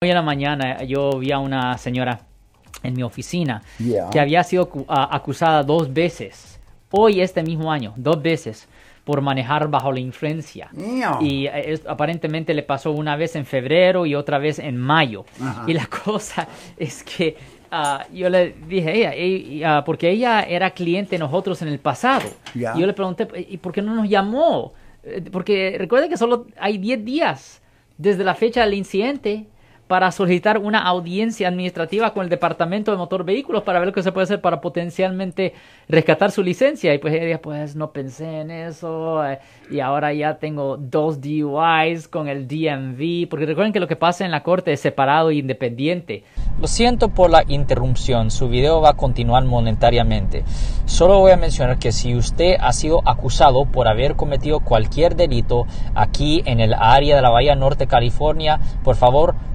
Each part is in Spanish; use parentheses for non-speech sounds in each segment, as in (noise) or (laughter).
Hoy en la mañana yo vi a una señora en mi oficina Yeah. que había sido a- acusada dos veces, hoy este mismo año, dos veces, por manejar bajo la influencia. Damn. Y eh, es- aparentemente le pasó una vez en febrero y otra vez en mayo. Ajá. Y la (laughs) cosa es que ah, yo le dije ella, "Ey, ah, porque ella era cliente de nosotros en el pasado. Ya. Y yo le pregunté, ¿y por qué no nos llamó? Eh, Porque recuerde que solo hay 10 días desde la fecha del incidente para solicitar una audiencia administrativa con el Departamento de Motor Vehículos para ver lo que se puede hacer para potencialmente rescatar su licencia. Y pues ella pues no pensé en eso eh, y ahora ya tengo dos DUIs con el DMV, porque recuerden que lo que pasa en la corte es separado e independiente. Lo siento por la interrupción, su video va a continuar monetariamente. Solo voy a mencionar que si usted ha sido acusado por haber cometido cualquier delito aquí en el área de la Bahía Norte, California, por favor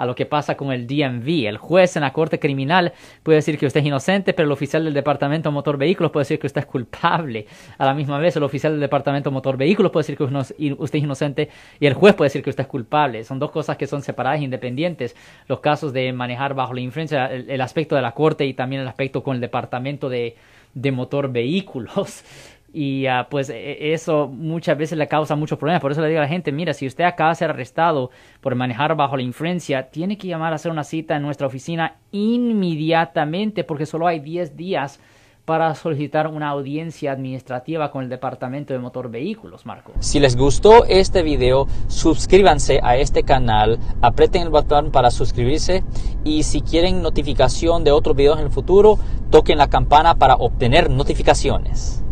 A lo que pasa con el DMV. El juez en la corte criminal puede decir que usted es inocente, pero el oficial del Departamento de Motor Vehículos puede decir que usted es culpable. A la misma vez, el oficial del Departamento de Motor Vehículos puede decir que usted es inocente y el juez puede decir que usted es culpable. Son dos cosas que son separadas e independientes. Los casos de manejar bajo la influencia, el, aspecto de la corte y también el aspecto con el Departamento de, de Motor Vehículos. Y ah, pues e- eso muchas veces le causa muchos problemas. Por eso le digo a la gente, mira, si usted acaba de ser arrestado por manejar bajo la influencia, tiene que llamar a hacer una cita en nuestra oficina inmediatamente porque solo hay 10 días para solicitar una audiencia administrativa con el Departamento de Motor Vehículos, Marco. Si les gustó este video, suscríbanse a este canal, aprieten el botón para suscribirse y si quieren notificación de otros videos en el futuro, toquen la campana para obtener notificaciones.